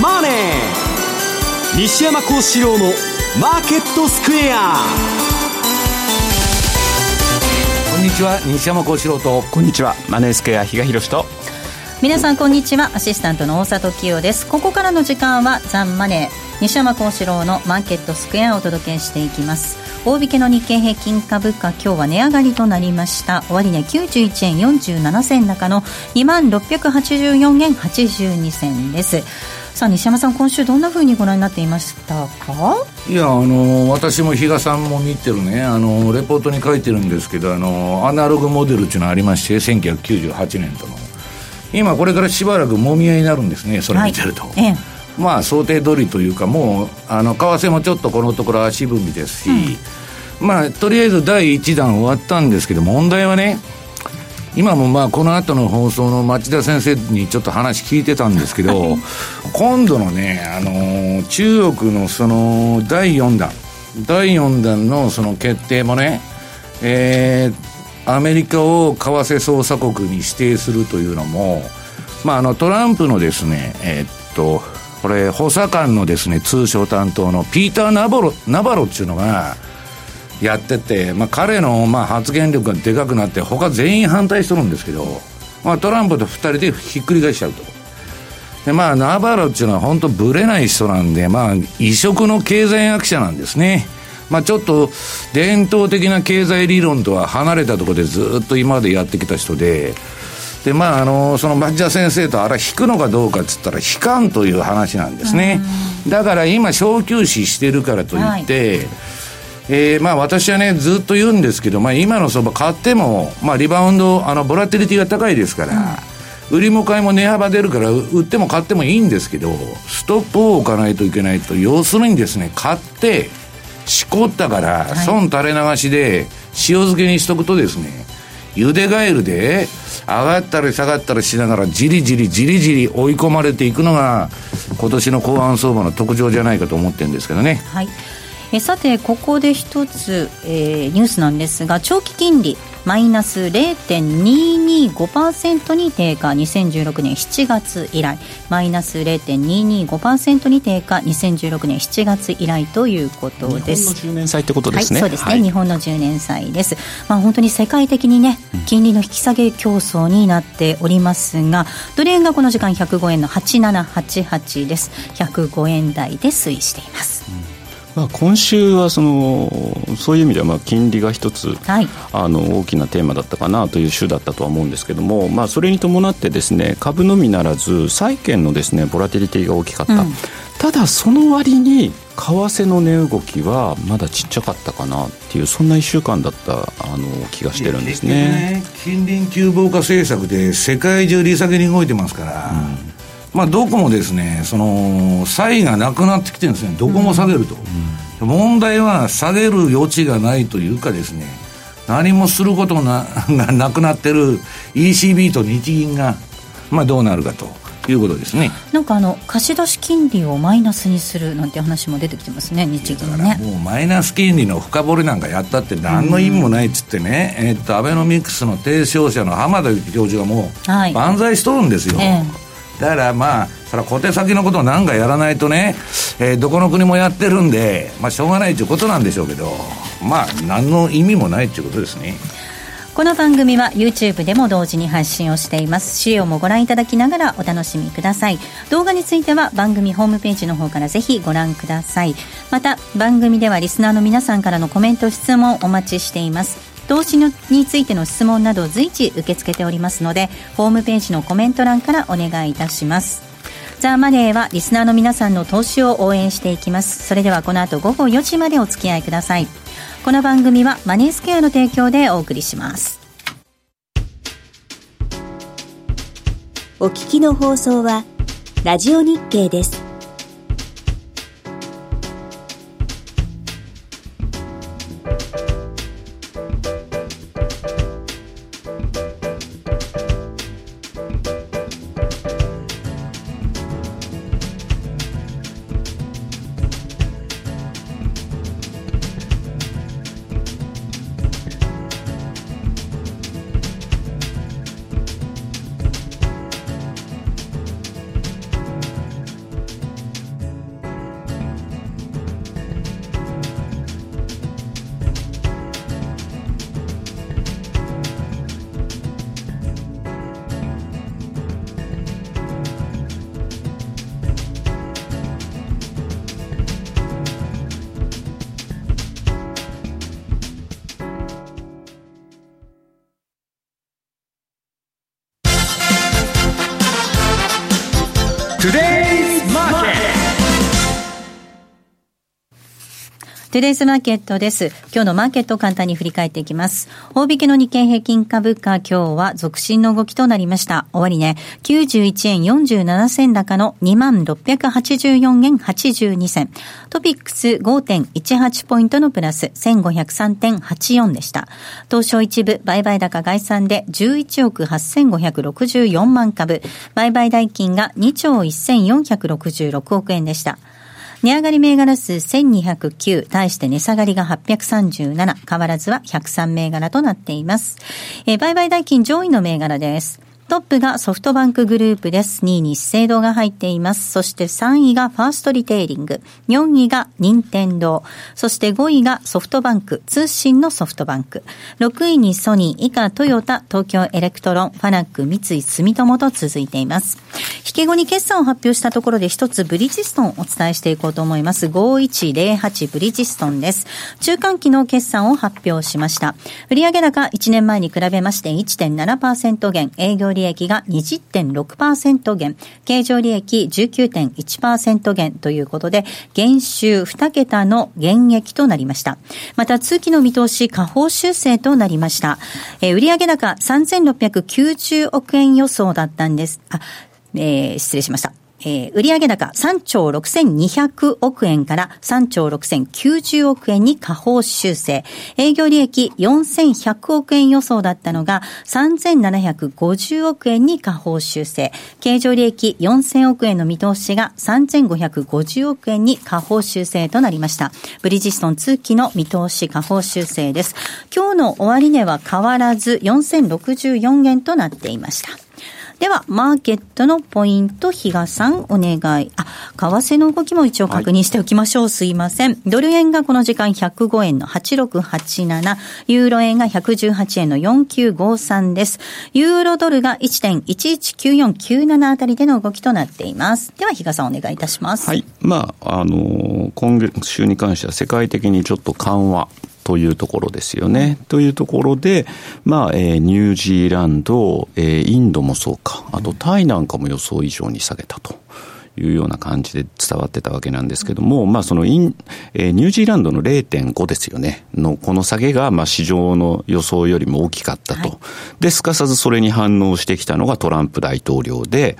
マネー」西山幸四郎の「マーケットスクエア」こんにちは。西山幸四郎と。こんにちは。マネースクエア比嘉宏と。皆さんこんにちは。アシスタントの大里清です。ここからの時間はザンマネー。西山幸四郎のマーケットスクエアをお届けしていきます。大引けの日経平均株価今日は値上がりとなりました。終値、ね、91円47銭高の2万684円82銭ですさあ西山さん今週どんなふうにご覧になっていましたか？いやあの私も比嘉さんも見てるね。あのレポートに書いてるんですけどあのアナログモデルっていうのがありまして1998年との。今これからしばらくもみ合いになるんですねそれ見てると、はい。ええ。まあ想定通りというかもうあの為替もちょっとこのところ足踏みですし、うん、まあとりあえず第1弾終わったんですけど問題はね今もまあこの後の放送の町田先生にちょっと話聞いてたんですけど、今度のね、あのー、中国のその第4弾。第4弾のその決定もね、えー、アメリカを為替操作国に指定するというのも、まあ、あのトランプのですね、えー、っとこれ補佐官のですね通商担当のピーター・ナバロナバロっていうのがやってて、まあ、彼のまあ発言力がでかくなって他全員反対しとるんですけど、まあ、トランプと2人でひっくり返しちゃうと。でまあナバロっていうのは本当ぶれない人なんでまあ異色の経済学者なんですね。まあ、ちょっと伝統的な経済理論とは離れたところでずっと今までやってきた人で、で、まあ、あの、その町田先生とあれ引くのかどうかっつったら引かんという話なんですね。だから今、小休止してるからといって、はい。えー、まあ私はね、ずっと言うんですけど、まあ今の相場買っても、まあリバウンド、あの、ボラティリティが高いですから、うん、売りも買いも値幅出るから、売っても買ってもいいんですけど、ストップを置かないといけないと、要するにですね、買って、しこったから、損垂れ流しで、塩漬けにしとくとですね、茹でガエルで、上がったり下がったりしながらじりじりじりじり追い込まれていくのが今年の後半相場の特徴じゃないかと思ってるんですけどね。はいえさてここで一つ、えー、ニュースなんですが長期金利マイナス0.225%に低下2016年7月以来。マイナス0.225%に低下2016年7月以来ということです。日本の10年債ってことですね、はい、そうですね、はい、日本の10年債です。まあ本当に世界的にね金利の引き下げ競争になっておりますがドル円がこの時間105円の8788です。105円台で推移しています、うんまあ、今週はそのそういう意味ではまあ金利が一つ、はい、あの大きなテーマだったかなという週だったとは思うんですけども、まあ、それに伴ってですね株のみならず債券のですねボラティリティが大きかった、うん、ただその割に為替の値動きはまだちっちゃかったかなっていうそんな1週間だったあの気がしてるんですね。ね近隣急防火政策で世界中利下げに動いてますから、うんまあ、どこもですね、その、差異がなくなってきてるんですね。どこも下げると。うん、問題は下げる余地がないというかですね、何もすること がなくなってる ECB と日銀が、まあ、どうなるかと。いうことですねなんかあの貸出金利をマイナスにするなんて話も出てきてますね、日銀ね。もうマイナス金利の深掘りなんかやったって何の意味もないっつってね、えー、っとアベノミクスの提唱者の浜田教授がもう万歳しとるんですよ。はいえーだからまあ、それは小手先のことを何かやらないとね、えー、どこの国もやってるんで、まあ、しょうがないということなんでしょうけど、まあ、何の意味もないということですね。この番組は YouTube でも同時に配信をしています。資料もご覧いただきながらお楽しみください。動画については番組ホームページの方からぜひご覧ください。また番組ではリスナーの皆さんからのコメント質問お待ちしています。投資についての質問など随時受け付けておりますのでホームページのコメント欄からお願いいたします。ザ・マネーはリスナーの皆さんの投資を応援していきます。それではこの後午後4時までお付き合いください。この番組はマネースケアの提供でお送りします。お聞きの放送はラジオ日経です。トゥデイズマーケットです。今日のマーケットを簡単に振り返っていきます。大引けの日経平均株価、今日は続伸の動きとなりました。終わりね、91円47銭高の2684円82銭。トピックス5.18ポイントのプラス1503.84でした。東証一部売買高概算で11億8564万株。売買代金が2兆1466億円でした。値上がり銘柄数1209、対して値下がりが837、変わらずは103銘柄となっています。えー、売買代金上位の銘柄です。トップがソフトバンクグループです。2位に資生堂が入っています。そして3位がファーストリテイリング。4位が任天堂。そして5位がソフトバンク、通信のソフトバンク。6位にソニー、以下トヨタ、東京エレクトロン、ファナック、三井住友と続いています。引け後に決算を発表したところで一つブリヂストンをお伝えしていこうと思います。5108ブリヂストンです。中間期の決算を発表しました。売上高1年前に比べまして1.7%減、営業利利益が20.6%減、経常利益19.1%減ということで、減収2桁の減益となりました。また、通期の見通し、下方修正となりました。えー、売上高3690億円予想だったんです。あ、えー、失礼しました。えー、売上高3兆6200億円から3兆6090億円に下方修正。営業利益4100億円予想だったのが3750億円に下方修正。経常利益4000億円の見通しが3550億円に下方修正となりました。ブリヂストン通期の見通し下方修正です。今日の終値は変わらず4064円となっていました。では、マーケットのポイント、比嘉さん、お願い。あ、為替の動きも一応確認しておきましょう。はい、すいません。ドル円がこの時間105円の8687、ユーロ円が118円の4953です。ユーロドルが1.119497あたりでの動きとなっています。では、比嘉さん、お願いいたします。はい。まあ、あの、今週に関しては世界的にちょっと緩和というところですよね。というところで、まあ、えー、ニュージーランド、えー、インドもそうか、あとタイなんかも予想以上に下げたと。いうような感じで伝わってたわけなんですけども、まあそのイン、えー、ニュージーランドの0.5ですよね、のこの下げが、まあ市場の予想よりも大きかったと。はい、で、すかさずそれに反応してきたのがトランプ大統領で、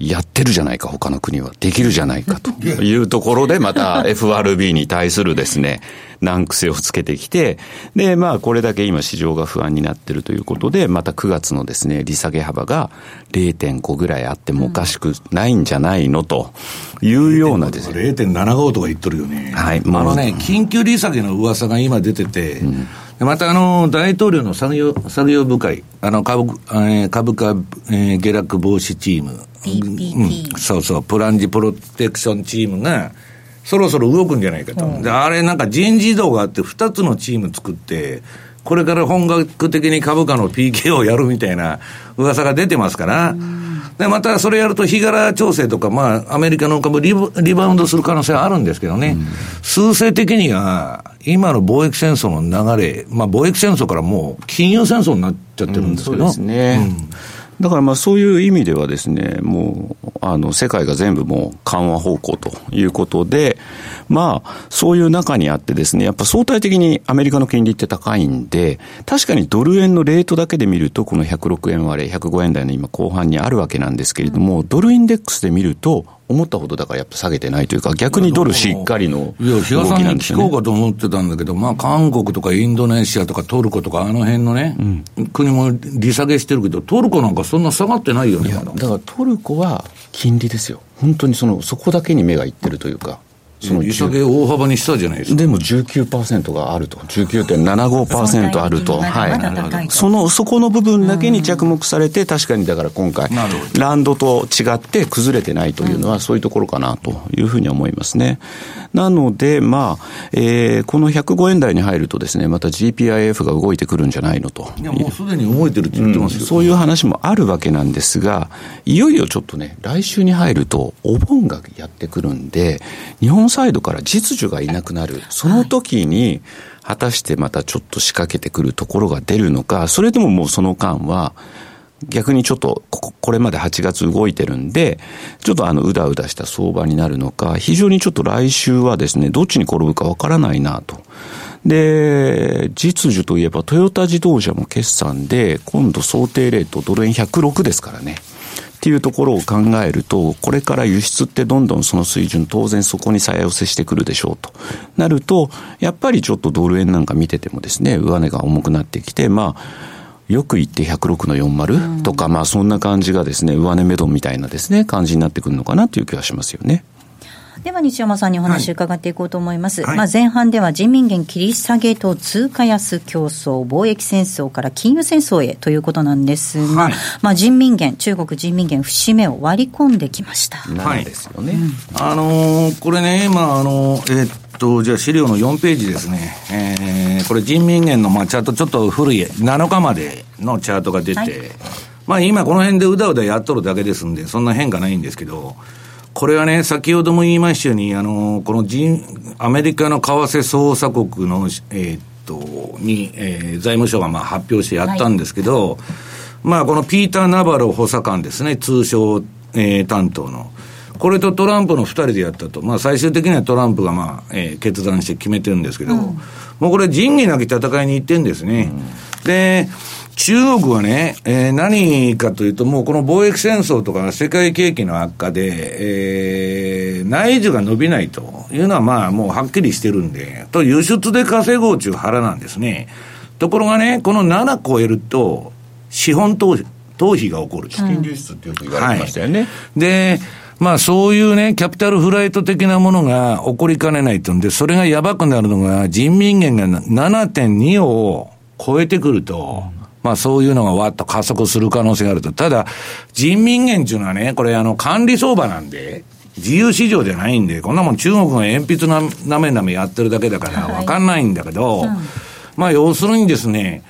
やってるじゃないか、他の国は。できるじゃないかと いうところで、また FRB に対するですね、難癖をつけてきて、で、まあ、これだけ今市場が不安になってるということで、また9月のですね、利下げ幅が0.5ぐらいあってもおかしくないんじゃないの？というようなですね。0.75とか言っとるよね。はい。あのね、緊急利下げの噂が今出てて、うんまたあの大統領の作業作業部会、あの株えー、株価、えー、下落防止チーム、うん、そうそう、プランジプロテクションチームが、そろそろ動くんじゃないかと、うん、であれなんか人事異動があって、2つのチーム作って、これから本格的に株価の PK をやるみたいな噂が出てますから。うん。で、またそれやると日柄調整とか、まあ、アメリカの株リリバウンドする可能性はあるんですけどね、うん、数勢的には、今の貿易戦争の流れ、まあ、貿易戦争からもう金融戦争になっちゃってるんですけど、うん、そうですね。うんだからまあそういう意味ではですね、もう、あの、世界が全部もう緩和方向ということで、まあ、そういう中にあってですね、やっぱ相対的にアメリカの金利って高いんで、確かにドル円のレートだけで見ると、この106円割れ、105円台の今後半にあるわけなんですけれども、ドルインデックスで見ると、思ったほどだからやっぱ下げてないというか、逆にドルしっかりのいや、比嘉さんに聞こうかと思ってたんだけど、まあ、韓国とかインドネシアとかトルコとか、あの辺のね、うん、国も利下げしてるけど、トルコなんかそんな下がってないよね、だからトルコは金利ですよ、本当にそのそこだけに目がいってるというか。その利下げ大幅にしたじゃないですか。でも19%があると。19.75%あると。はい。その、そこの部分だけに着目されて、確かにだから今回、ランドと違って崩れてないというのは、そういうところかなというふうに思いますね。なので、まあ、えー、この105円台に入るとですね、また GPIF が動いてくるんじゃないのと。いや、もうすでに動いてるって言ってますよ、うん、そういう話もあるわけなんですが、いよいよちょっとね、来週に入ると、お盆がやってくるんで、日本サイドから実需がいなくなる、その時に、果たしてまたちょっと仕掛けてくるところが出るのか、それでももうその間は、逆にちょっとこ、これまで8月動いてるんで、ちょっとあの、うだうだした相場になるのか、非常にちょっと来週はですね、どっちに転ぶかわからないなと。で、実需といえばトヨタ自動車も決算で、今度想定レートドル円106ですからね。っていうところを考えると、これから輸出ってどんどんその水準、当然そこに再寄せしてくるでしょうと。なると、やっぱりちょっとドル円なんか見ててもですね、上値が重くなってきて、まあ、よく言って106の40とか、まあそんな感じがですね、上値目処みたいなですね、感じになってくるのかなという気がしますよね。では西山さんにお話伺っていこうと思います、はい、まあ、前半では人民元切り下げと通貨安競争貿易戦争から金融戦争へということなんですが、はい、まあ、人民元中国人民元節目を割り込んできました。はい。ですよね、うん、あのー、これねまああのー、えーと、じゃあ資料の4ページですね。えー、これ人民元の、まあ、チャート、ちょっと古い、7日までのチャートが出て、はい、まあ今この辺でうだうだやっとるだけですんで、そんな変化ないんですけど、これはね、先ほども言いましたように、あの、この人、アメリカの為替操作国の、えー、っと、に、えー、財務省がまあ発表してやったんですけど、はい、まあこのピーター・ナバロ補佐官ですね、通商、えー、担当の。これとトランプの2人でやったと、まあ、最終的にはトランプが、まあえー、決断して決めてるんですけど、うん、もうこれ、仁義なき戦いに行ってんですね。うん、で、中国はね、えー、何かというと、もうこの貿易戦争とか世界景気の悪化で、えー、内需が伸びないというのは、まあ、もうはっきりしてるんで、と輸出で稼ごうという腹なんですね。ところがね、この7超えると、資本投投費が起こる資金流出ってよく言われてましたよね。はい、で、まあそういうね、キャピタルフライト的なものが起こりかねないとんで、それがやばくなるのが、人民元が7.2を超えてくると、まあそういうのがわっと加速する可能性があると。ただ、人民元っていうのはね、これあの管理相場なんで、自由市場じゃないんで、こんなもん中国が鉛筆ななめなめやってるだけだからわかんないんだけど、はいうん、まあ要するにですね、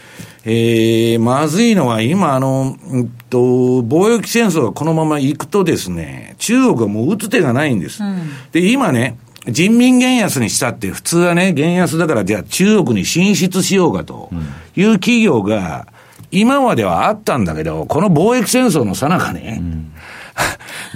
えー、まずいのは今、あの、うんと、貿易戦争がこのまま行くとですね、中国はもう打つ手がないんです。うん、で、今ね、人民元安にしたって、普通はね、元安だから、じゃあ中国に進出しようかという企業が、今まではあったんだけど、この貿易戦争のさなかね、うん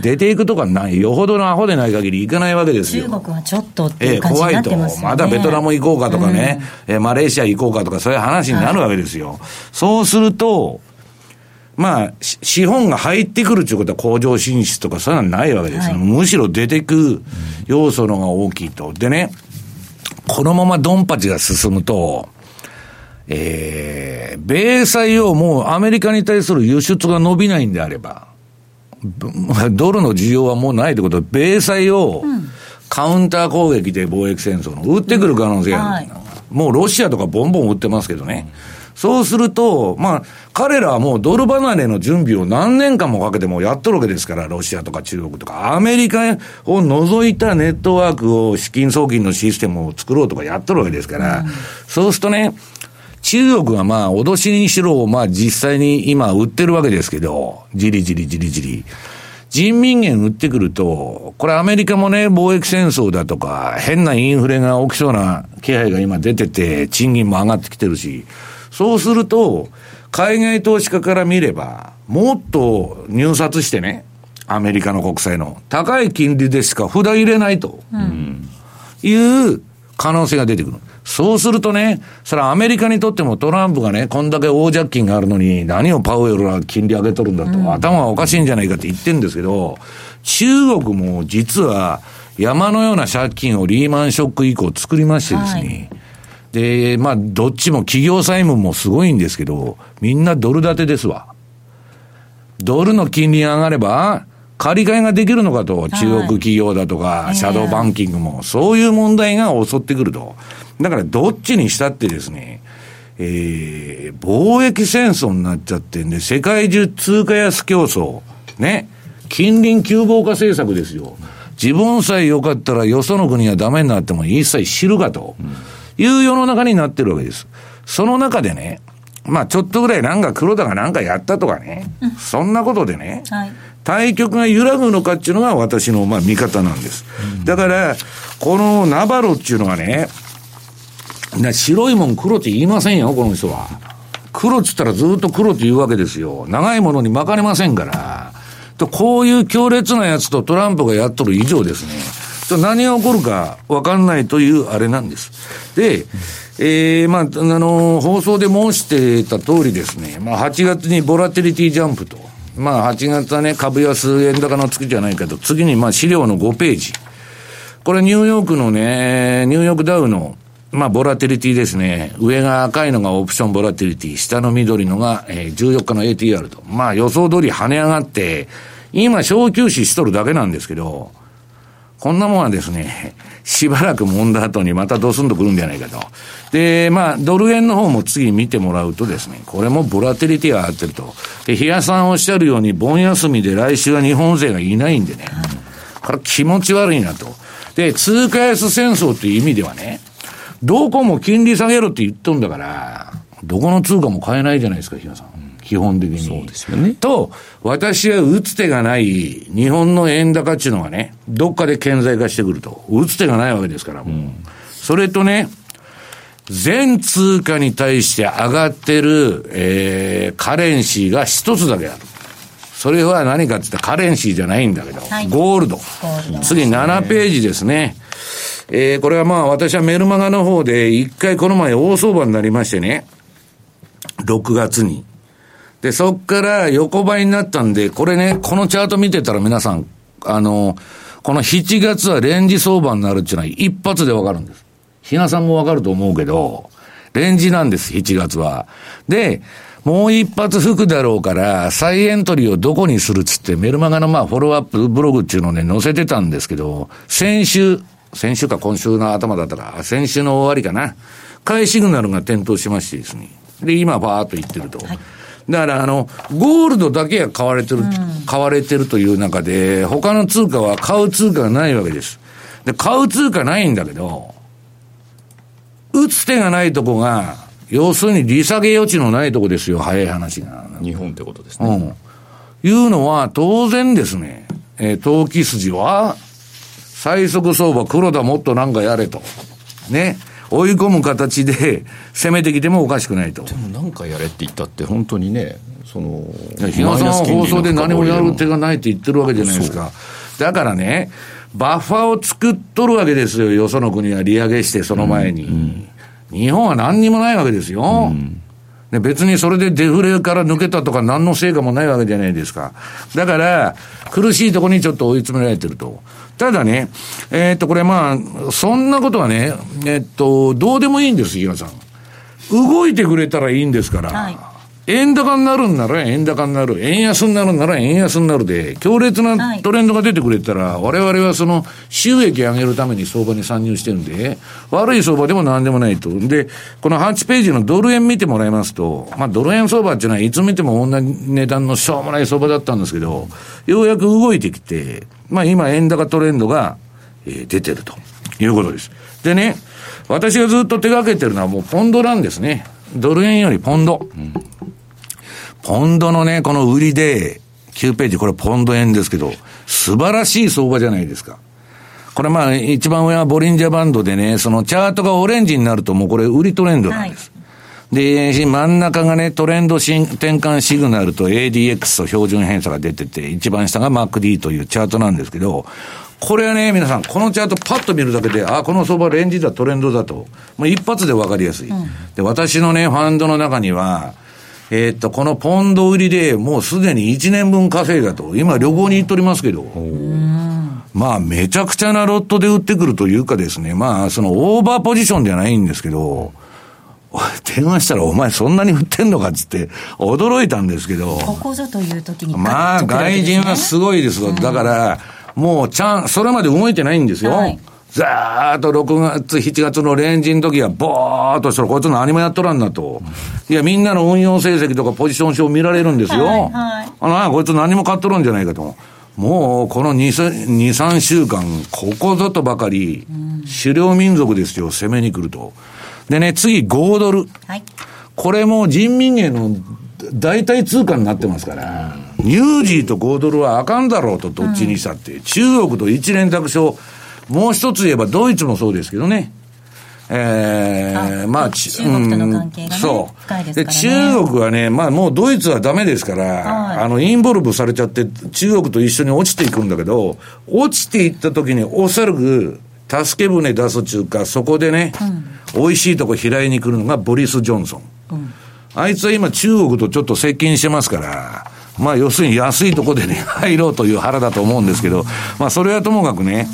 出ていくとかない、よほどのアホでない限り行かないわけですよ。中国はちょっとっていう感じになってます、ね、えー、怖いと。まだベトナム行こうかとかね、うん、えー、マレーシア行こうかとか、そういう話になるわけですよ。はい、そうすると、まあ、資本が入ってくるということは工場進出とかそういうのはないわけです、はい、むしろ出てく要素のが大きいと。でね、このままドンパチが進むと、えー、米債をもうアメリカに対する輸出が伸びないんであれば、ドルの需要はもうないということで、米債をカウンター攻撃で貿易戦争の撃ってくる可能性がある、うんはい、もうロシアとかボンボン撃ってますけどね。そうすると、まあ、彼らはもうドル離れの準備を何年間もかけてもやっとるわけですから、ロシアとか中国とか、アメリカを除いたネットワークを、資金送金のシステムを作ろうとかやっとるわけですから、うん、そうするとね、中国はまあ、脅しにしろ、まあ実際に今売ってるわけですけど、じりじりじりじり。人民元売ってくると、これアメリカもね、貿易戦争だとか、変なインフレが起きそうな気配が今出てて、賃金も上がってきてるし、そうすると、海外投資家から見れば、もっと入札してね、アメリカの国債の高い金利でしか札入れないと、うん、いう可能性が出てくる。そうするとね、それはアメリカにとってもトランプがね、こんだけ大借金があるのに、何をパウエルは金利上げとるんだと、うん、頭がおかしいんじゃないかって言ってるんですけど、中国も実は山のような借金をリーマンショック以降作りましてですね、はいで、まあ、どっちも企業債務もすごいんですけど、みんなドル建てですわ。ドルの金利が上がれば、借り換えができるのかと、中国企業だとか、シャドーバンキングも、そういう問題が襲ってくると。だからどっちにしたってですね、えー、貿易戦争になっちゃってんで、世界中通貨安競争、ね、近隣急防化政策ですよ。自分さえ良かったらよその国はダメになっても一切知るかという世の中になってるわけです。その中でね、まあちょっとぐらいなんか黒田がなんかやったとかね、そんなことでね、はい、対局が揺らぐのかっていうのが私のまあ見方なんです。だから、このナバロっていうのはね、な白いもん黒って言いませんよ、この人は。黒っつったらずっと黒というわけですよ。長いものに巻かれませんから。と、こういう強烈なやつとトランプがやっとる以上ですね。と何が起こるかわかんないというあれなんです。で、えー、まあ、あの、放送で申してた通りですね、まあ、8月にボラテリティジャンプと、まあ、8月はね、株安円高の月じゃないけど、次にま、資料の5ページ。これニューヨークのね、ニューヨークダウの、まあ、ボラテリティですね。上が赤いのがオプションボラティリティ、下の緑のが、えー、14日の ATR と。まあ、予想通り跳ね上がって、今、小休止しとるだけなんですけど、こんなもんはですね、しばらく揉んだ後にまたドスンとくるんじゃないかと。で、まあ、ドル円の方も次見てもらうとですね、これもボラテリティが上がってると。で、日嘉さんおっしゃるように、盆休みで来週は日本勢がいないんでね、これ気持ち悪いなと。で、通貨安戦争という意味ではね、どこも金利下げろって言っとんだから、どこの通貨も買えないじゃないですか、日嘉さん。基本的に。そうですよね。と、私は打つ手がない日本の円高っていうのがね、どっかで顕在化してくると。打つ手がないわけですから、もう。うん、それとね、全通貨に対して上がってる、えー、カレンシーが一つだけある。それは何かって言ったらカレンシーじゃないんだけど、はい、ゴールド。次7ページですね。えー、これはまあ私はメルマガの方で一回この前大相場になりましてね、6月に。で、そっから横ばいになったんで、これね、このチャート見てたら皆さん、あの、この7月はレンジ相場になるっていうのは一発でわかるんです。ひなさんもわかると思うけど、レンジなんです、7月は。で、もう一発吹くだろうから、再エントリーをどこにするっつって、メルマガのまあフォローアップブログっていうのをね、載せてたんですけど、先週、先週か今週の頭だったら、先週の終わりかな。買いシグナルが点灯しましてですね。で、今バーっと言ってると。はいだから、あの、ゴールドだけが買われてる、うん、買われてるという中で、他の通貨は買う通貨がないわけです。で、買う通貨ないんだけど、打つ手がないとこが、要するに利下げ余地のないとこですよ、早い話が。日本ってことですね。うん。いうのは、当然ですね、えー、投機筋は、最速相場黒田もっとなんかやれと。ね。追い込む形で攻めてきてもおかしくないと。でもなんかやれって言ったって、本当にね、その、比嘉さんは放送で何もやる手がないって言ってるわけじゃないですか。だからね、バッファーを作っとるわけですよ、よその国は利上げして、その前に。うんうん日本は何にもないわけですよ。うんで別にそれでデフレから抜けたとか何の成果もないわけじゃないですか。だから、苦しいところにちょっと追い詰められてると。ただね、えー、っと、これまあ、そんなことはね、えー、っと、どうでもいいんです、岩さん。動いてくれたらいいんですから。はい円高になるんなら円高になる。円安になるんなら円安になるで、強烈なトレンドが出てくれたら、はい、我々はその収益上げるために相場に参入してるんで、悪い相場でも何でもないと。で、この8ページのドル円見てもらいますと、まあドル円相場っていうのはいつ見ても同じ値段のしょうもない相場だったんですけど、ようやく動いてきて、まあ今円高トレンドが、えー、出てるということです。でね、私がずっと手掛けてるのはもうポンドなんですね。ドル円よりポンド。うんポンドのね、この売りで、9ページ、これポンド円ですけど、素晴らしい相場じゃないですか。これまあ、一番上はボリンジャーバンドでね、そのチャートがオレンジになるともうこれ売りトレンドなんです。はい、で、真ん中がね、トレンド転換シグナルと ADX と標準偏差が出てて、一番下が MacD というチャートなんですけど、これはね、皆さん、このチャートパッと見るだけで、あ、この相場レンジだ、トレンドだと。もう一発でわかりやすい、うん、で、私のね、ファンドの中には、えー、っと、このポンド売りでもうすでに1年分稼いだと。今旅行に行っておりますけど。まあ、めちゃくちゃなロットで売ってくるというかですね、まあ、そのオーバーポジションじゃないんですけど、電話したら、お前そんなに売ってんのかっつって、驚いたんですけど。ここぞという時に、まあ、外人はすごいですよ。だから、もう、ちゃん、それまで動いてないんですよ。はいざーっと6月、7月のレンジの時は、ぼーっとしたら、こいつ何もやっとらんなと。いや、みんなの運用成績とかポジション表見られるんですよ。はいはい、あの、こいつ何も買っとるんじゃないかと。もう、この2、2 3週間、ここぞとばかり、狩猟民族ですよ、攻めに来ると。でね、次、5ドル。はい、これも人民元の代替通貨になってますから、ニュージーと5ドルはあかんだろうと、どっちにしたって。中国と一連卓勝、もう一つ言えばドイツもそうですけどね。えー、まあ、中国との関係が、ね、そう。深いですから、ね、中国はね、まあもうドイツはダメですから、はい、あの、インボルブされちゃって、中国と一緒に落ちていくんだけど、落ちていった時におそらく、助け舟出す中か、そこでね、うん、美味しいとこ開いに来るのがボリス・ジョンソン。うん、あいつは今中国とちょっと接近してますから、まあ要するに安いとこでね、入ろうという腹だと思うんですけど、まあそれはともかくね、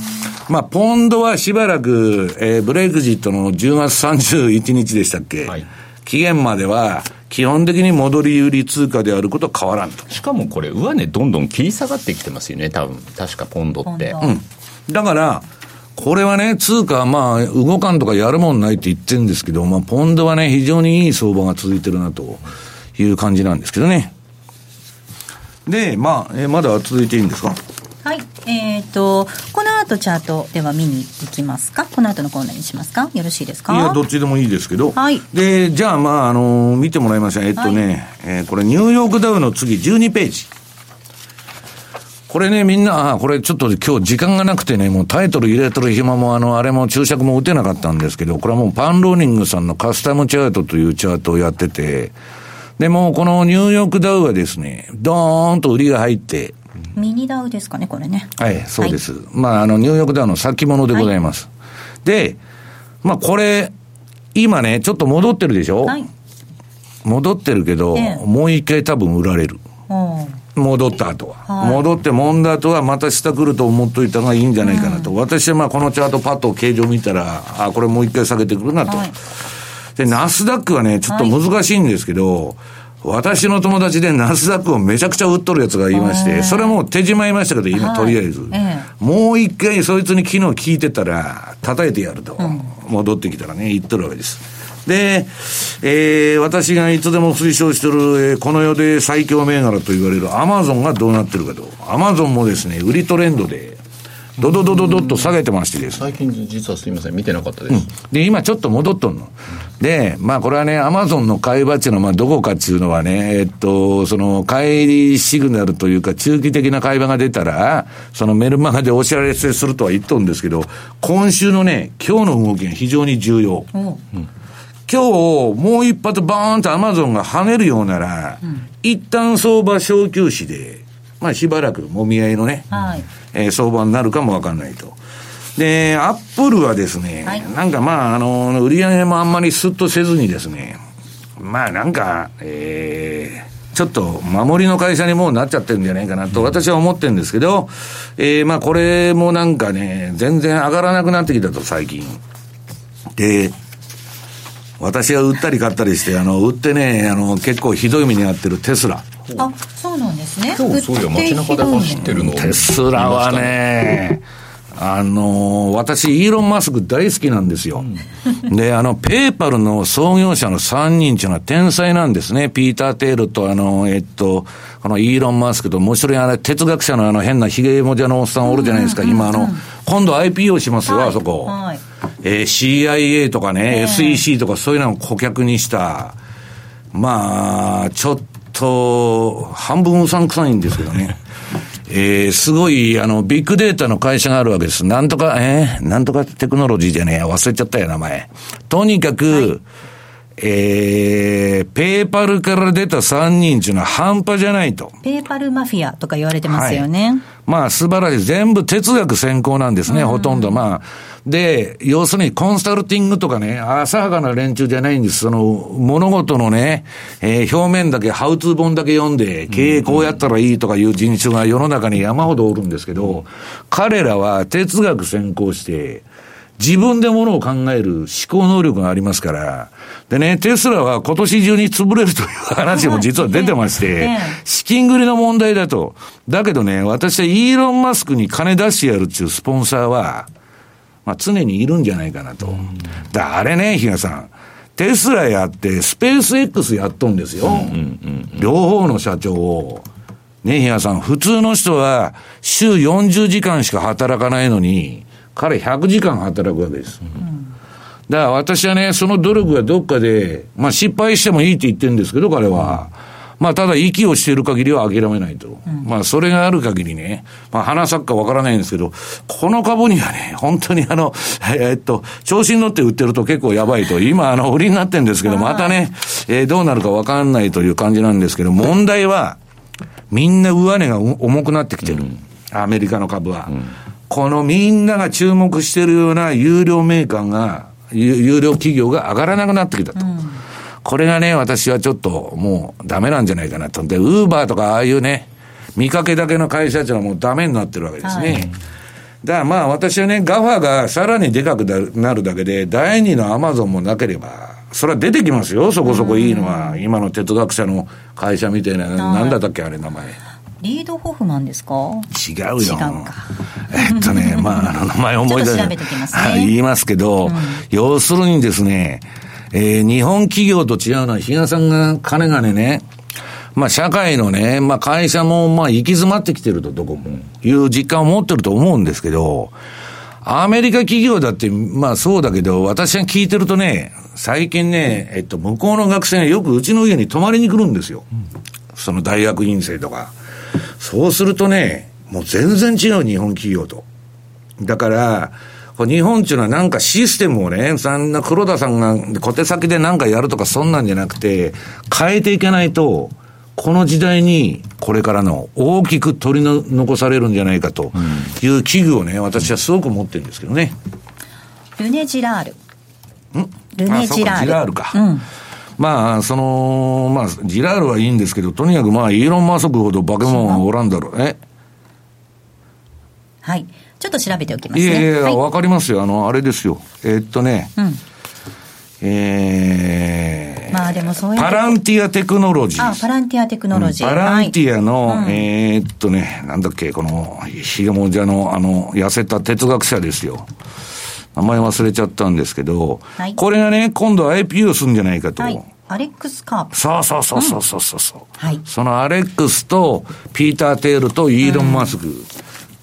まあポンドはしばらく、えー、ブレイクジットの10月31日でしたっけ、はい、期限までは、基本的に戻り売り通貨であることは変わらんと。しかもこれ、上値どんどん切り下がってきてますよね、多分確かポンドって。うん。だから、これはね、通貨はまあ、動かんとかやるもんないって言ってるんですけど、まあ、ポンドはね、非常にいい相場が続いてるなという感じなんですけどね。で、まあ、えー、まだ続いていいんですか？はい。えっ、ー、と、この後チャートでは見に行きますか？この後のコーナーにしますか？よろしいですか？いや、どっちでもいいですけど。はい。で、じゃあ、まあ、あのー、見てもらいました。えっとね、はい、えー、これ、ニューヨークダウの次、12ページ。これね、みんな、あ、これちょっと今日時間がなくてね、もうタイトル入れてる暇も、あの、あれも注釈も打てなかったんですけど、これはもうパンローニングさんのカスタムチャートというチャートをやってて、でも、このニューヨークダウはですね、ドーンと売りが入って、ミニダウですかね、これね。はい、そうです。はい、まあ、あの、ニューヨークダウの先物でございます。はい、で、まあ、これ、今ね、ちょっと戻ってるでしょ？はい。戻ってるけど、ええ、もう一回多分売られる。戻った後は、はい、戻って揉んだ後はまた下来ると思っといた方がいいんじゃないかなと。うん、私はまあこのチャートパッと形状見たら、あ、これもう一回下げてくるなと。はい、で、ナスダックはね、ちょっと難しいんですけど、はい私の友達でナスダックをめちゃくちゃ売っとるやつがいまして、それはもう手締まいましたけど、今とりあえず。もう一回そいつに昨日聞いてたら、叩いてやると。戻ってきたらね、言っとるわけです。で、えー、私がいつでも推奨してる、えー、この世で最強銘柄と言われるアマゾンがどうなってるかと。アマゾンもですね、売りトレンドで、ドドドドドッと下げてましてです、最近実はすみません、見てなかったです。うん、で、今ちょっと戻っとんの。で、まあこれはね、アマゾンの買い場っていうのは、まあどこかっていうのはね、えっと、その、買いシグナルというか、中期的な買い場が出たら、そのメルマガでお知らせするとは言っとんですけど、今週のね、今日の動きが非常に重要。うん今日、もう一発バーンとアマゾンが跳ねるようなら、うん、一旦相場小休止で、まあしばらくもみ合いのね、はい、えー、相場になるかもわかんないと。で、アップルはですね、はい、なんかまあ、あの、売り上げもあんまりスッとせずにですね、まあなんか、えー、ちょっと守りの会社にもうなっちゃってるんじゃないかなと私は思ってるんですけど、えー、まあこれもなんかね、全然上がらなくなってきたと最近。で、私が売ったり買ったりして、あの、売ってね、あの、結構ひどい目に遭ってるテスラ。あ、そうなんですね。今日そういう街中で走ってるのテスラはね、あの、私、イーロン・マスク大好きなんですよ。うん、で、あの、ペーパルの創業者の3人っていうのは天才なんですね。ピーター・テールと、あの、えっと、このイーロン・マスクと、もう一人、あの、哲学者のあの変なヒゲもじゃのおっさんおるじゃないですか。今、あの、今度 IPO しますよ、はい、あそこ。はい、えー、CIA とかね、SEC とかそういうのを顧客にした、まあ、ちょっと、半分うさんくさいんですけどね。えー、すごい、あの、ビッグデータの会社があるわけです。なんとか、えー、なんとかテクノロジーじゃねえや、忘れちゃったよ、名前。とにかく、はい、えー、ペーパルから出た3人っていうのは半端じゃないと。ペーパルマフィアとか言われてますよね。はい、まあ、素晴らしい。全部哲学先行なんですね、ほとんど。まあ、で、要するにコンサルティングとかね、浅はかな連中じゃないんです。その、物事のね、えー、表面だけ、ハウツー本だけ読んで、経営こうやったらいいとかいう人種が世の中に山ほどおるんですけど、彼らは哲学先行して、自分でものを考える思考能力がありますから、でね、テスラは今年中に潰れるという話も実は出てまして、資金繰りの問題だと。だけどね、私はイーロン・マスクに金出してやるっていうスポンサーは、まあ、常にいるんじゃないかなと。だあれね、比嘉さん。テスラやって、スペース X やっとんですよ。両方の社長を。ね、比嘉さん、普通の人は週40時間しか働かないのに、彼100時間働くわけです。だから私はね、その努力がどっかで、まあ失敗してもいいって言ってるんですけど、彼は。まあ、ただ息をしている限りは諦めないと。うん、まあ、それがある限りね、まあ、花咲くかわからないんですけど、この株にはね、本当にあの、えー、っと、調子に乗って売ってると結構やばいと。今、あの、売りになってるんですけど、またね、えー、どうなるかわかんないという感じなんですけど、問題は、みんな上値が重くなってきてる。うん、アメリカの株は。うん、このみんなが注目してるような有料メーカーが、有料企業が上がらなくなってきたと。うんこれがね、私はちょっともうダメなんじゃないかなと。で、ウーバーとかああいうね、見かけだけの会社っていうのはもうダメになってるわけですね。はい、だからまあ私はね、ガファがさらにでかくなるだけで、第二のアマゾンもなければ、それは出てきますよ、そこそこいいのは。今の哲学者の会社みたいな、なんだったっけ、あれ名前。リードホフマンですか？違うよ。えっとね、まあ、あの名前思い出せ、ね、言いますけど、うん、要するにですね、えー、日本企業と違うのは、比嘉さんが金がね、まあ社会のね、まあ会社もまあ行き詰まってきてるとどこも、いう実感を持ってると思うんですけど、アメリカ企業だって、まあそうだけど、私が聞いてるとね、最近ね、えっと、向こうの学生がよくうちの家に泊まりに来るんですよ。その大学院生とか。そうするとね、もう全然違う日本企業と。だから、日本っていうのはなんかシステムをね、そんな黒田さんが小手先でなんかやるとかそんなんじゃなくて、変えていけないと、この時代にこれからの大きく取り残されるんじゃないかという危惧をね、私はすごく持ってるんですけどね。ルネジラール。ん？ルネジラール。ジラールか。うんまあ、その、まあ、ジラールはいいんですけど、とにかくまあ、イーロン・マスクほど化け物はおらんだろう。え？はい。ちょっと調べておきますね。いやいや、わ、はい、かりますよ。あの、あれですよ。えー、っとね、うん、えー、まあでもそういうパランティアテクノロジー。あ、パランティアテクノロジー。うん、パランティアの、はい、えー、っとね、なんだっけ、この、ひげもじゃの、あの、痩せた哲学者ですよ。名前忘れちゃったんですけど、はい、これがね、今度 IPO するんじゃないかと。はいアレックスカープ。そうそうそうそうそうそう、うん、はい。そのアレックスと、ピーター・テールとイーロン・マスク。うん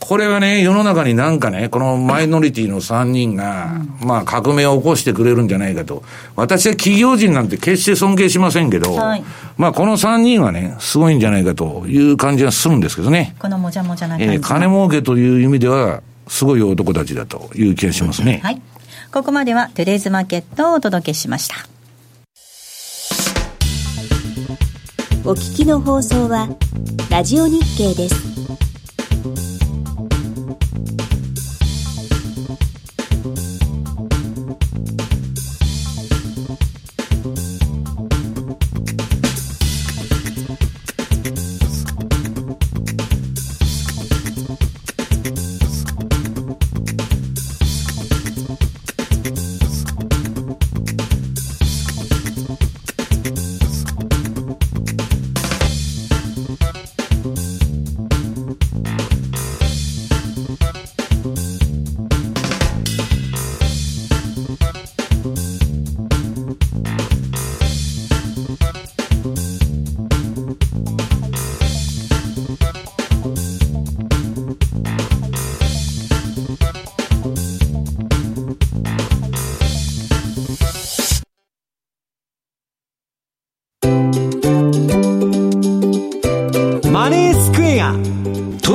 これはね、世の中になんかね、このマイノリティの3人が、まあ革命を起こしてくれるんじゃないかと。私は企業人なんて決して尊敬しませんけど、はい、まあこの3人はね、すごいんじゃないかという感じがするんですけどね。このもじゃもじゃな感じ、えー、金儲けという意味では、すごい男たちだという気がしますね。はい。ここまではトゥデイズマーケットをお届けしました。お聞きの放送は、ラジオ日経です。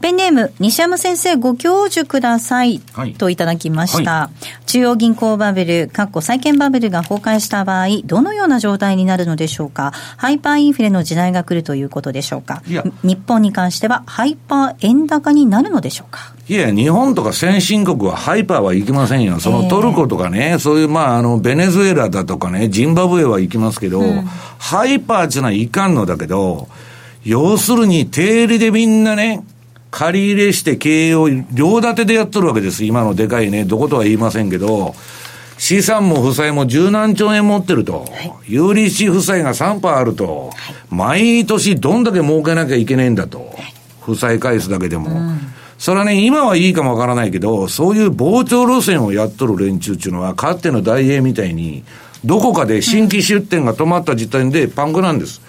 ペンネーム、西山先生ご教授ください、はい、といただきました。はい、中央銀行バブル、かっこ債券バブルが崩壊した場合、どのような状態になるのでしょうか？ハイパーインフレの時代が来るということでしょうか？日本に関してはハイパー円高になるのでしょうか？いや、日本とか先進国はハイパーはいきませんよ。そのトルコとかね、えー、そういう、まあ、あの、ベネズエラだとかね、ジンバブエは行きますけど、うん、ハイパーっていうのはいかんのだけど、要するに、定理でみんなね、借り入れして経営を両立てでやっとるわけです。今のでかいね、どことは言いませんけど、資産も負債も十何兆円持ってると、はい、有利子負債が3%あると、はい、毎年どんだけ儲けなきゃいけないんだと、はい、負債返すだけでも。うん、それはね、今はいいかもわからないけど、そういう膨張路線をやっとる連中っていうのは、かつての大英みたいに、どこかで新規出店が止まった時点でパンクなんです。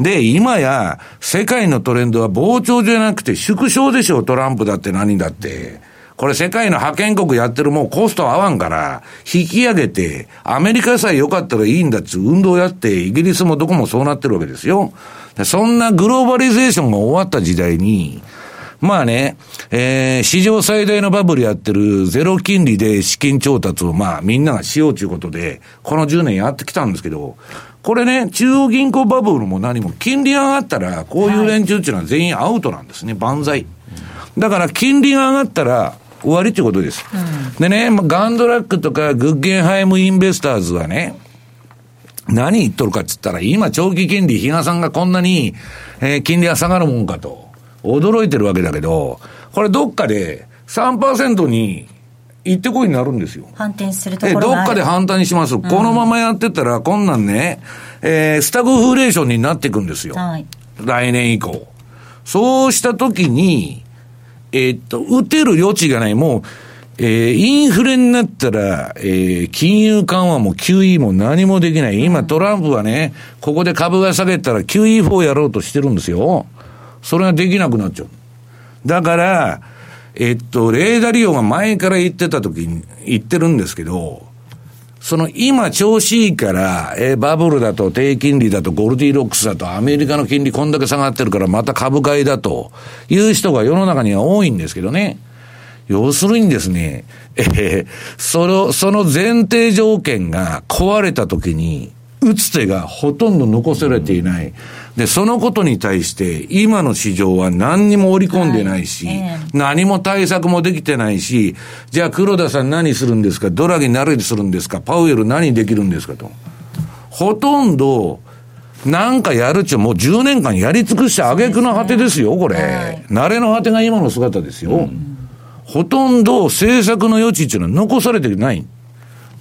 で、今や、世界のトレンドは膨張じゃなくて縮小でしょ、トランプだって何だって。これ世界の覇権国やってるもうコスト合わんから、引き上げて、アメリカさえ良かったらいいんだっつ運動やって、イギリスもどこもそうなってるわけですよ。そんなグローバリゼーションが終わった時代に、まあね、えー、史上最大のバブルやってるゼロ金利で資金調達をまあみんながしようということで、この10年やってきたんですけど、これね、中央銀行バブルも何も金利が上がったら、こういう連中っていうのは全員アウトなんですね、万歳。だから金利が上がったら、終わりってことです。うん、でね、ガンドラックとかグッゲンハイムインベスターズはね、何言っとるかっつったら、今長期金利、皆さんがこんなに、えー、金利が下がるもんかと、驚いてるわけだけど、これどっかで3%に行ってこいになるんですよ。反転するところどっかで反対にします。うん、このままやってたら、こんなんね、えー、スタグフレーションになっていくんですよ。はい、来年以降。そうしたときに、えー、っと、打てる余地がない。もう、えー、インフレになったら、えー、金融緩和も QE も何もできない。今トランプはね、ここで株が下げたら QE4 やろうとしてるんですよ。それができなくなっちゃう。だから、えっと、レーダー利用が前から言ってた時に、言ってるんですけど、その今調子いいから、えー、バブルだと低金利だとゴルディロックスだとアメリカの金利こんだけ下がってるからまた株買いだという人が世の中には多いんですけどね。要するにですね、えー、その、その前提条件が壊れた時に、打つ手がほとんど残されていない。で、そのことに対して、今の市場は何にも織り込んでないし、はいえー、何も対策もできてないし、じゃあ黒田さん何するんですか？ドラギ何するんですか？パウエル何できるんですかと。ほとんど、なんかやるっちゃもう10年間やり尽くして挙句の果てですよ、これ。はい、慣れの果てが今の姿ですよ。うん、ほとんど政策の余地っていうのは残されてない。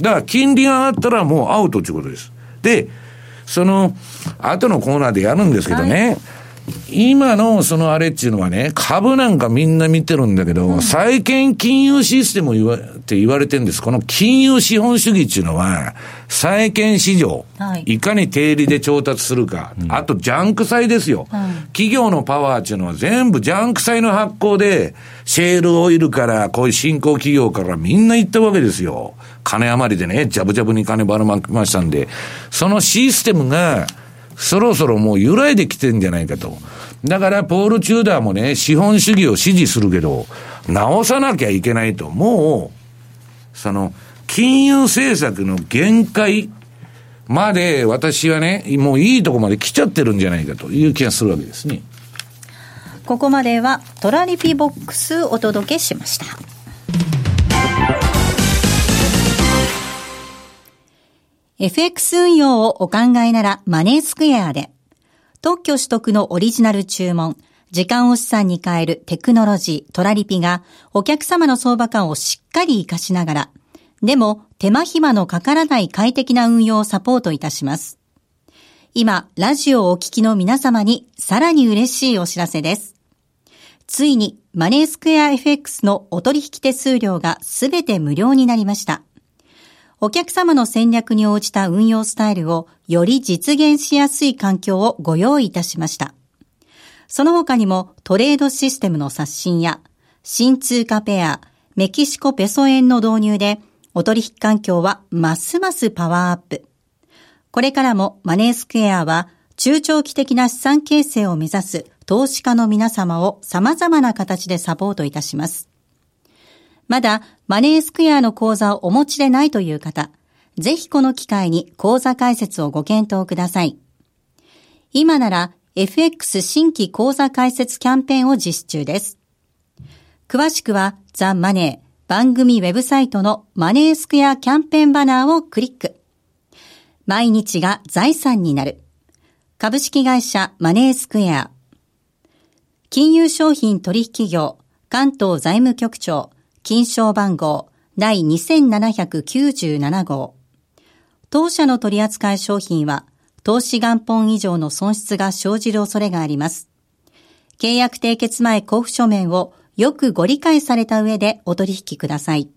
だから金利が上がったらもうアウトっていうことです。で、その、後のコーナーでやるんですけどね、はい。今のそのあれっていうのはね、株なんかみんな見てるんだけど、うん、債券金融システム言わって言われてるんです。この金融資本主義っていうのは、債券市場、はい、いかに定理で調達するか、うん、あとジャンク債ですよ、うん、企業のパワーっていうのは全部ジャンク債の発行で、シェールオイルから、こういう新興企業からみんな行ったわけですよ。金余りでね、ジャブジャブに金ばらまきましたんで、そのシステムが、そろそろもう揺らいできてんじゃないかと。だから、ポール・チューダーもね、資本主義を支持するけど、直さなきゃいけないと。もう、その、金融政策の限界まで私はね、もういいとこまで来ちゃってるんじゃないかという気がするわけですね。ここまではトラリピボックスお届けしました。FX 運用をお考えならマネースクエアで、特許取得のオリジナル注文、時間を資産に変えるテクノロジー、トラリピがお客様の相場感をしっかり活かしながら、でも手間暇のかからない快適な運用をサポートいたします。今、ラジオをお聞きの皆様にさらに嬉しいお知らせです。ついにマネースクエア FX のお取引手数料がすべて無料になりました。お客様の戦略に応じた運用スタイルをより実現しやすい環境をご用意いたしました。その他にもトレードシステムの刷新や新通貨ペア、メキシコペソ円の導入でお取引環境はますますパワーアップ。これからもマネースクエアは中長期的な資産形成を目指す投資家の皆様を様々な形でサポートいたします。まだマネースクエアの講座をお持ちでないという方、ぜひこの機会に講座開設をご検討ください。今なら FX 新規講座開設キャンペーンを実施中です。詳しくはザ・マネー番組ウェブサイトのマネースクエアキャンペーンバナーをクリック。毎日が財産になる。株式会社マネースクエア。金融商品取引業関東財務局長金賞番号第2797号。当社の取扱い商品は、投資元本以上の損失が生じる恐れがあります。契約締結前交付書面をよくご理解された上でお取引ください。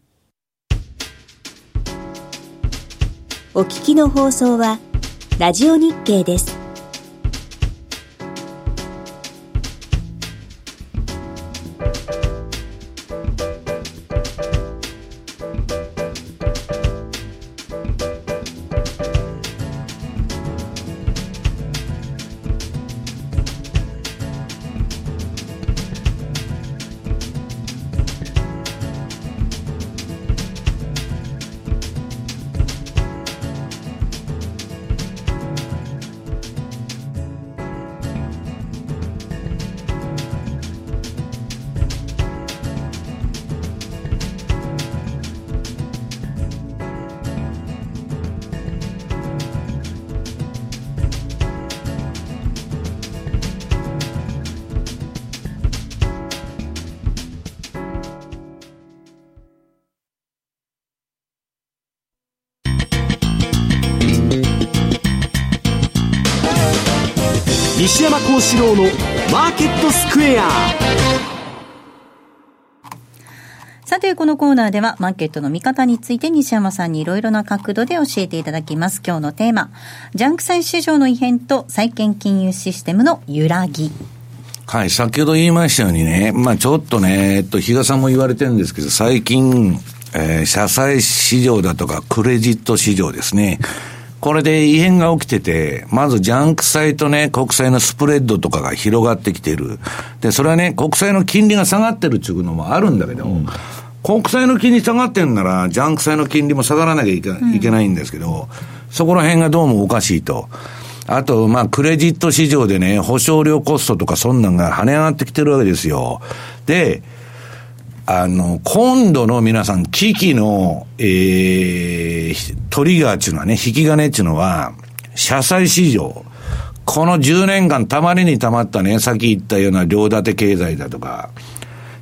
お聞きの放送は、ラジオ日経です。西山幸四郎のマーケットスクエアさて、このコーナーでは、マーケットの見方について西山さんにいろいろな角度で教えていただきます。今日のテーマ、ジャンク債市場の異変と債券金融システムの揺らぎ。はい、先ほど言いましたようにね、まあちょっとね、えっと、比嘉さんも言われてるんですけど、最近、えー、社債市場だとか、クレジット市場ですね。これで異変が起きてて、まずジャンク債とね、国債のスプレッドとかが広がってきてる。で、それはね、国債の金利が下がってるっていうのもあるんだけど、うん、国債の金利下がってんなら、ジャンク債の金利も下がらなきゃいけ,、いけないんですけど、そこら辺がどうもおかしいと。あと、まあ、クレジット市場でね、保証料コストとかそんなんが跳ね上がってきてるわけですよ。で、あの、今度の皆さん、危機の、えー、トリガーっていうのはね、引き金っていうのは、社債市場。この10年間、たまりにたまったね、さっき言ったような両立て経済だとか、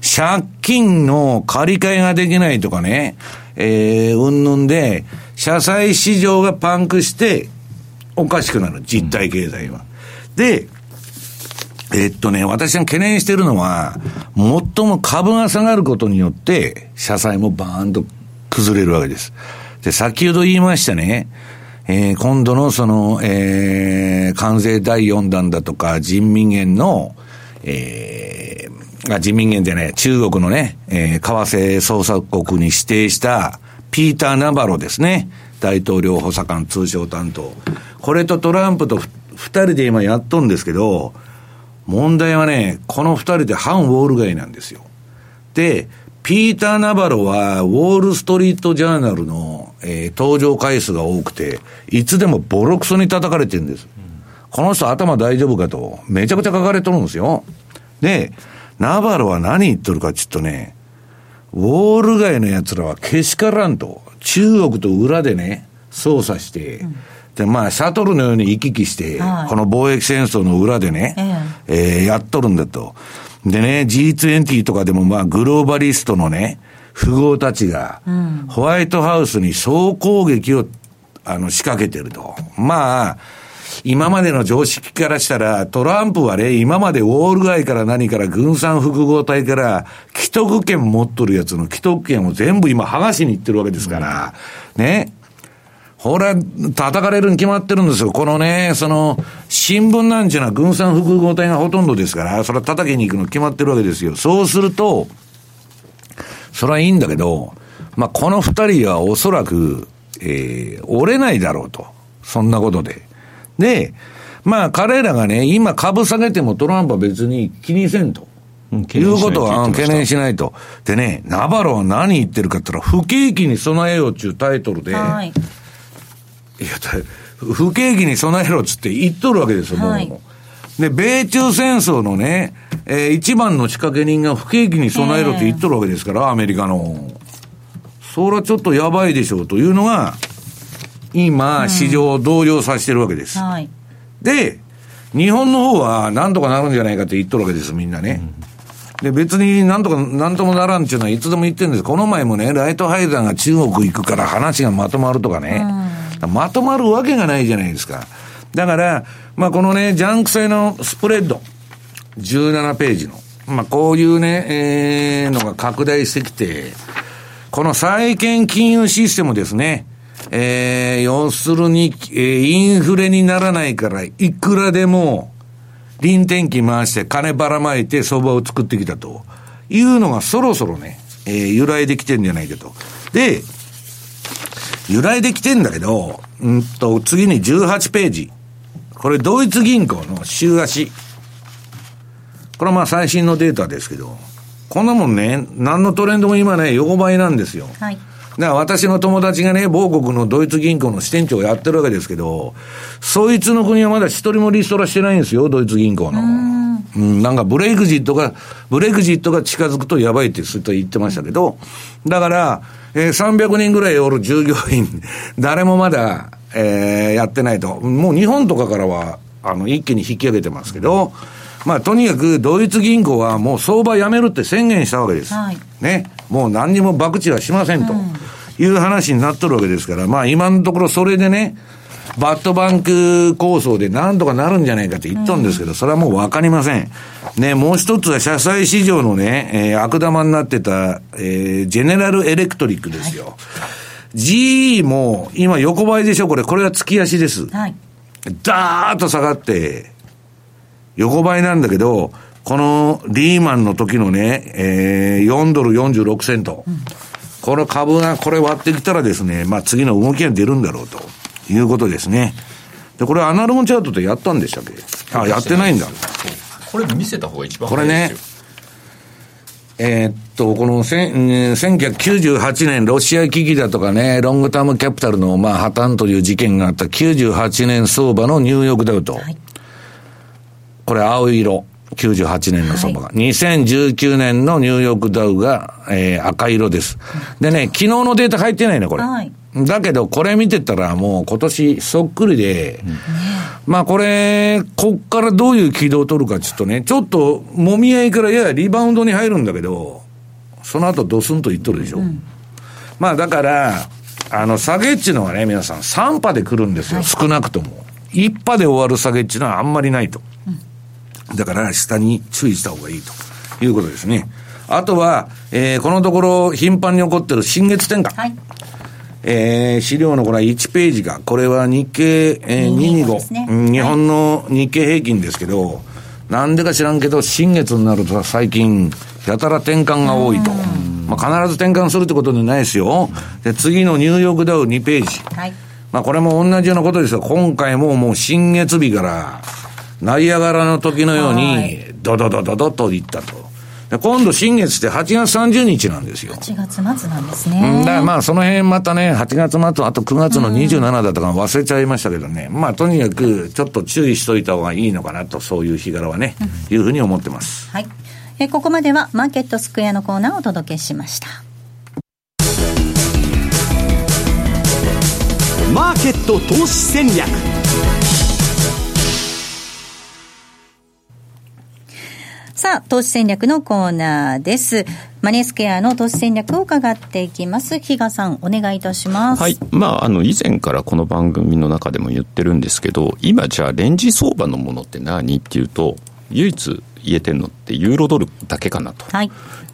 借金の借り換えができないとかね、えー、うんぬんで、社債市場がパンクして、おかしくなる、実体経済は。で、えっとね、私が懸念してるのは、最も株が下がることによって、社債もバーンと崩れるわけです。で、先ほど言いましたね、えー、今度のその、えー、関税第4弾だとか、人民元の、えー、あ、人民元じゃない、中国のね、えー、為替捜査国に指定したピーター・ナバロですね。大統領補佐官通商担当。これとトランプと二人で今やっとんですけど、問題はね、この二人で反ウォール街なんですよ。で、ピーター・ナバロは、ウォール・ストリート・ジャーナルの、えー、登場回数が多くて、いつでもボロクソに叩かれてるんです。うん、この人頭大丈夫かと、めちゃくちゃ書かれとるんですよ。で、ナバロは何言っとるかちょっとね、ウォール街の奴らはけしからんと、中国と裏でね、操作して、うんで、まあ、シャトルのように行き来して、はい、この貿易戦争の裏でね、えー、えー、やっとるんだと。でね、G20 とかでもまあ、グローバリストのね、富豪たちが、ホワイトハウスに総攻撃を、あの、仕掛けてると。まあ、今までの常識からしたら、トランプはね、今までウォール街から何から軍産複合体から、既得権持っとるやつの既得権を全部今剥がしに行ってるわけですから、ね。これは叩かれるに決まってるんですよ。このね、その、新聞なんちゅうのは軍産複合体がほとんどですから、それは叩きに行くの決まってるわけですよ。そうすると、それはいいんだけど、まあ、この二人はおそらく、えー、折れないだろうと。そんなことで。で、まあ、彼らがね、今株下げてもトランプは別に気にせんと。いうことは懸念しないと。でね、ナバロは何言ってるかって言ったら、不景気に備えようっていうタイトルで、はいいや、不景気に備えろっつって言っとるわけですよ、もう。はい、で、米中戦争のね、えー、一番の仕掛け人が不景気に備えろって言っとるわけですから、アメリカの。それはちょっとやばいでしょうというのが、今、市場を動揺させてるわけです。うんはい、で、日本の方はなんとかなるんじゃないかって言っとるわけです、みんなね。で、別になんとか、なんともならんっていうのはいつでも言ってるんです。この前もね、ライトハイザーが中国行くから話がまとまるとかね。うんまとまるわけがないじゃないですか。だから、まあこのね、ジャンク債のスプレッド。17ページの。まあ、こういうね、えー、のが拡大してきて、この債券金融システムですね。えー、要するに、えー、インフレにならないから、いくらでも、臨転機回して金ばらまいて相場を作ってきたというのがそろそろね、えー、由来できてんじゃないかと。で、由来できてんだけど、うんと、次に18ページ。これ、ドイツ銀行の週足。これはまあ最新のデータですけど、こんなもんね、何のトレンドも今ね、横ばいなんですよ。はい。だから私の友達がね、某国のドイツ銀行の支店長をやってるわけですけど、そいつの国はまだ一人もリストラしてないんですよ、ドイツ銀行の。うん、なんかブレイクジットが、ブレイクジットが近づくとやばいってずっと言ってましたけど、だから、えー、300人ぐらいおる従業員、誰もまだ、えー、やってないと。もう日本とかからは、あの、一気に引き上げてますけど、まあ、とにかく、ドイツ銀行はもう相場やめるって宣言したわけです。はい、ね。もう何にも博打はしませんと。いう話になっとるわけですから、まあ今のところそれでね、バッドバンク構想で何とかなるんじゃないかって言ったんですけど、それはもうわかりません。ね、もう一つは社債市場のね、えー、悪玉になってた、えー、ジェネラルエレクトリックですよ。はい、GE も今横ばいでしょこれ、これは月足です。はい。ダーッと下がって、横ばいなんだけど、このリーマンの時のね、えー、4ドル46セント。うんこの株がこれ割ってきたらですね、まあ次の動きが出るんだろうということですね。で、これアナログチャートでやったんでしたっけ？あ、やってないんだ。これ見せた方が一番これね、えー、っと、この1998年ロシア危機だとかね、ロングタームキャピタルのまあ破綻という事件があった98年相場のニューヨークダウと。はい、これ青色。98年の相場が。はい、2019年のニューヨークダウが、えー、赤色です。でね、昨日のデータ入ってないね、これ。はい、だけど、これ見てたらもう今年そっくりで、うん、まあこれ、こっからどういう軌道を取るかちょっとね、ちょっともみ合いからややリバウンドに入るんだけど、その後ドスンといっとるでしょ。うん、まあだから、あの、下げっちのはね、皆さん3波で来るんですよ、はい、少なくとも。1波で終わる下げっちのはあんまりないと。だから下に注意した方がいいということですね。あとは、えー、このところ頻繁に起こってる新月転換。はい。えー、資料のこれは1ページが、これは日経、えー、225、ね、日本の日経平均ですけど、なんでか知らんけど、新月になると最近、やたら転換が多いと。まあ、必ず転換するってことでないですよ。で、次のニューヨークダウ2ページ。はい。まあ、これも同じようなことですが、今回ももう新月日から、ナイアガラの時のように、ドドドドドといったと。今度、新月って8月30日なんですよ。8月末なんですね。だからまあ、その辺またね、8月末、あと9月の27だとか忘れちゃいましたけどね。まあ、とにかく、ちょっと注意しといた方がいいのかなと、そういう日柄はね、いうふうに思ってます。はい。えここまでは、マーケットスクエアのコーナーをお届けしました。マーケット投資戦略さあ、投資戦略のコーナーです。マネースケアの投資戦略を伺っていきます。比嘉さん、お願いいたします。はい。まあ、あの、以前からこの番組の中でも言ってるんですけど、今じゃあ、レンジ相場のものって何っていうと、唯一言えてるのってユーロドルだけかなと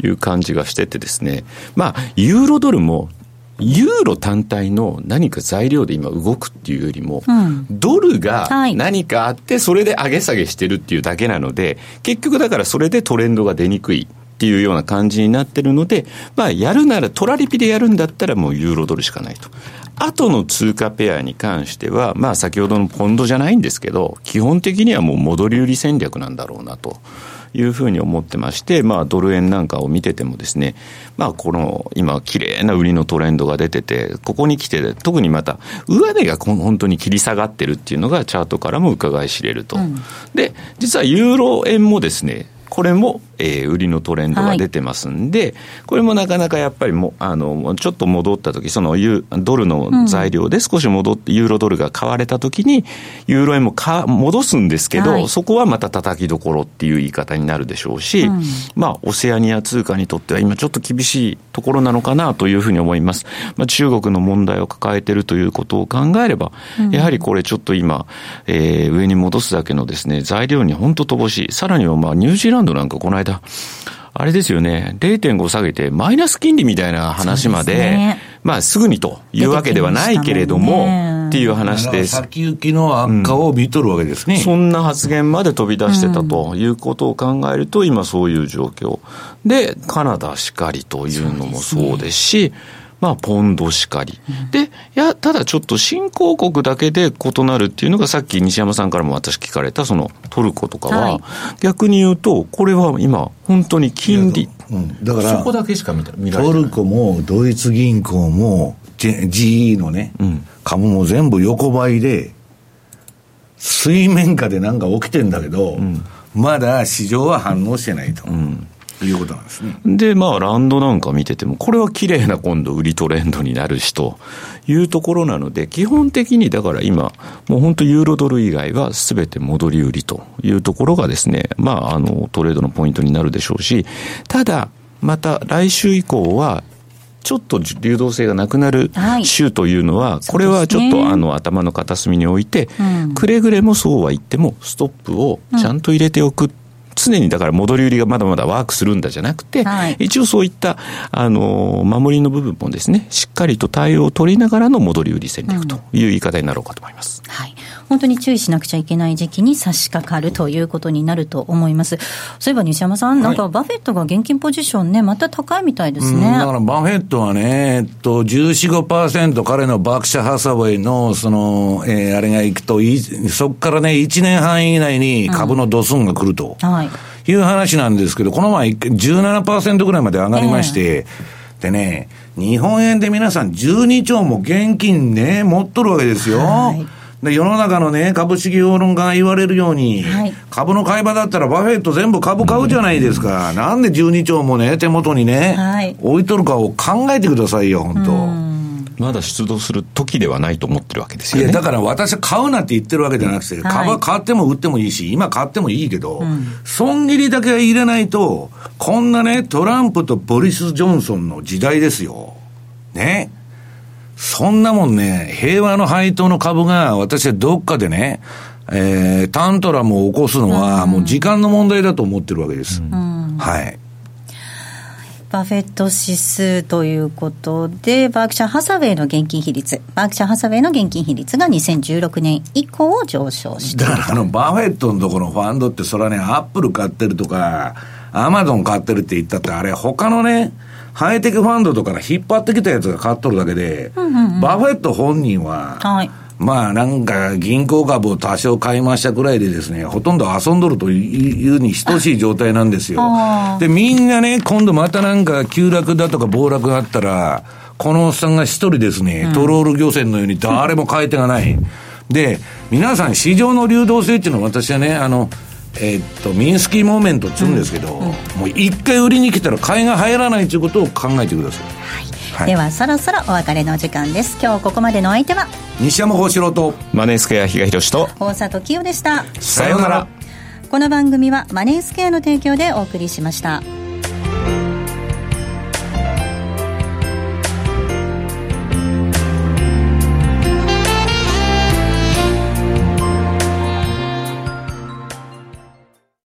いう感じがしててですね、まあ、ユーロドルもユーロ単体の何か材料で今動くっていうよりも、うん、ドルが何かあって、それで上げ下げしてるっていうだけなので、結局だからそれでトレンドが出にくい。っていうような感じになってるので、まあ、やるなら、トラリピでやるんだったらもうユーロドルしかないと。後の通貨ペアに関しては、まあ、先ほどのポンドじゃないんですけど、基本的にはもう戻り売り戦略なんだろうなと。いうふうに思ってまして、まあ、ドル円なんかを見ててもですね、まあ、この今、綺麗な売りのトレンドが出てて、ここに来て、特にまた、上値が本当に切り下がってるっていうのが、チャートからも伺い知れると。うん、で、実はユーロ円もですね、これも、えー、売りのトレンドが出てますんで、はい、これもなかなかやっぱりもあのちょっと戻った時そのユドルの材料で少し戻って、ユーロドルが買われた時にユーロ円もか戻すんですけど、はい、そこはまた叩きどころっていう言い方になるでしょうし、うん、まあオセアニア通貨にとっては今ちょっと厳しいところなのかなというふうに思います。まあ、中国の問題を抱えているということを考えれば、うん、やはりこれちょっと今、えー、上に戻すだけのですね材料に本当乏しい。さらにはまあニュージーランドなんかこの間あれですよね、0.5下げてマイナス金利みたいな話まで、ね、まあすぐにというわけではないけれども、もっていう話です。先行きの悪化を見とるわけですね、うん、そんな発言まで飛び出してたということを考えると、今そういう状況。で、カナダしかりというのもそうですし、まあ、ポンドしかり。で、いや、ただちょっと新興国だけで異なるっていうのが、さっき西山さんからも私聞かれた、そのトルコとかは、はい、逆に言うと、これは今、本当に金利。うん、だから、そこだけしか見た見られない。トルコもドイツ銀行も、GE のね、うん、株も全部横ばいで、水面下でなんか起きてんだけど、うん、まだ市場は反応してないと。うんいうことなんですね。で、まあ、ランドなんか見てても、これは綺麗な今度売りトレンドになるしというところなので、基本的にだから今、もう本当ユーロドル以外は全て戻り売りというところがですね、まあ、あの、トレードのポイントになるでしょうし、ただ、また来週以降は、ちょっと流動性がなくなる週というのは、はい、これはちょっとあの頭の片隅に置いて、うん、くれぐれもそうは言っても、ストップをちゃんと入れておく常にだから戻り売りがまだまだワークするんだじゃなくて、はい、一応そういった、あの、守りの部分もですね、しっかりと対応を取りながらの戻り売り戦略という言い方になろうかと思います。うん、はい。本当に注意しなくちゃいけない時期に差し掛かるということになると思います。そういえば西山さん、なんかバフェットが現金ポジションね、また高いみたいですね。だからバフェットはね、えっと、14、5%彼のバークシャ・ハサウェイの、その、えー、あれがいくと、そこからね、1年半以内に株のドスンが来ると。うん、はい。いう話なんですけど、この前17%ぐらいまで上がりまして、えー、でね、日本円で皆さん12兆も現金ね、持っとるわけですよ。はいで、世の中のね、株式評論家が言われるように、はい、株の買い場だったらバフェット全部株買うじゃないですか。なんで12兆もね、手元にね、はい、置いとるかを考えてくださいよ、本当。まだ出動する時ではないと思ってるわけですよね。いや、だから私は買うなって言ってるわけじゃなくて、うん、株は買っても売ってもいいし、今買ってもいいけど、うん、損切りだけは入れないと、こんなね、トランプとボリス・ジョンソンの時代ですよ。ね。そんなもんね、平和の配当の株が私はどっかでね、えー、タントラムを起こすのは、もう時間の問題だと思ってるわけです。うん、はい。バフェット指数ということで、バークシャー・ハサウェイの現金比率、バークシャー・ハサウェイの現金比率が2016年以降上昇してだからあの、バフェットのところのファンドってそれはね、アップル買ってるとか、アマゾン買ってるって言ったって、あれ他のね、ハイテクファンドとかから引っ張ってきたやつが買っとるだけで、うんうんうん、バフェット本人は、はいまあなんか銀行株を多少買いましたくらいでですね、ほとんど遊んどるというに等しい状態なんですよ。で、みんなね、今度またなんか急落だとか暴落があったら、このおっさんが一人ですね、トロール漁船のように誰も買い手がない。で、皆さん市場の流動性っていうのは私はね、あの、えー、っと、ミンスキーモーメントっつうんですけど、うんうん、もう一回売りに来たら買いが入らないということを考えてください。はい。はい、ではそろそろお別れの時間です。今日ここまでの相手は？西山幸四郎とマネースクエア比嘉宏と大里清でした。さようなら。この番組はマネースクエアの提供でお送りしました。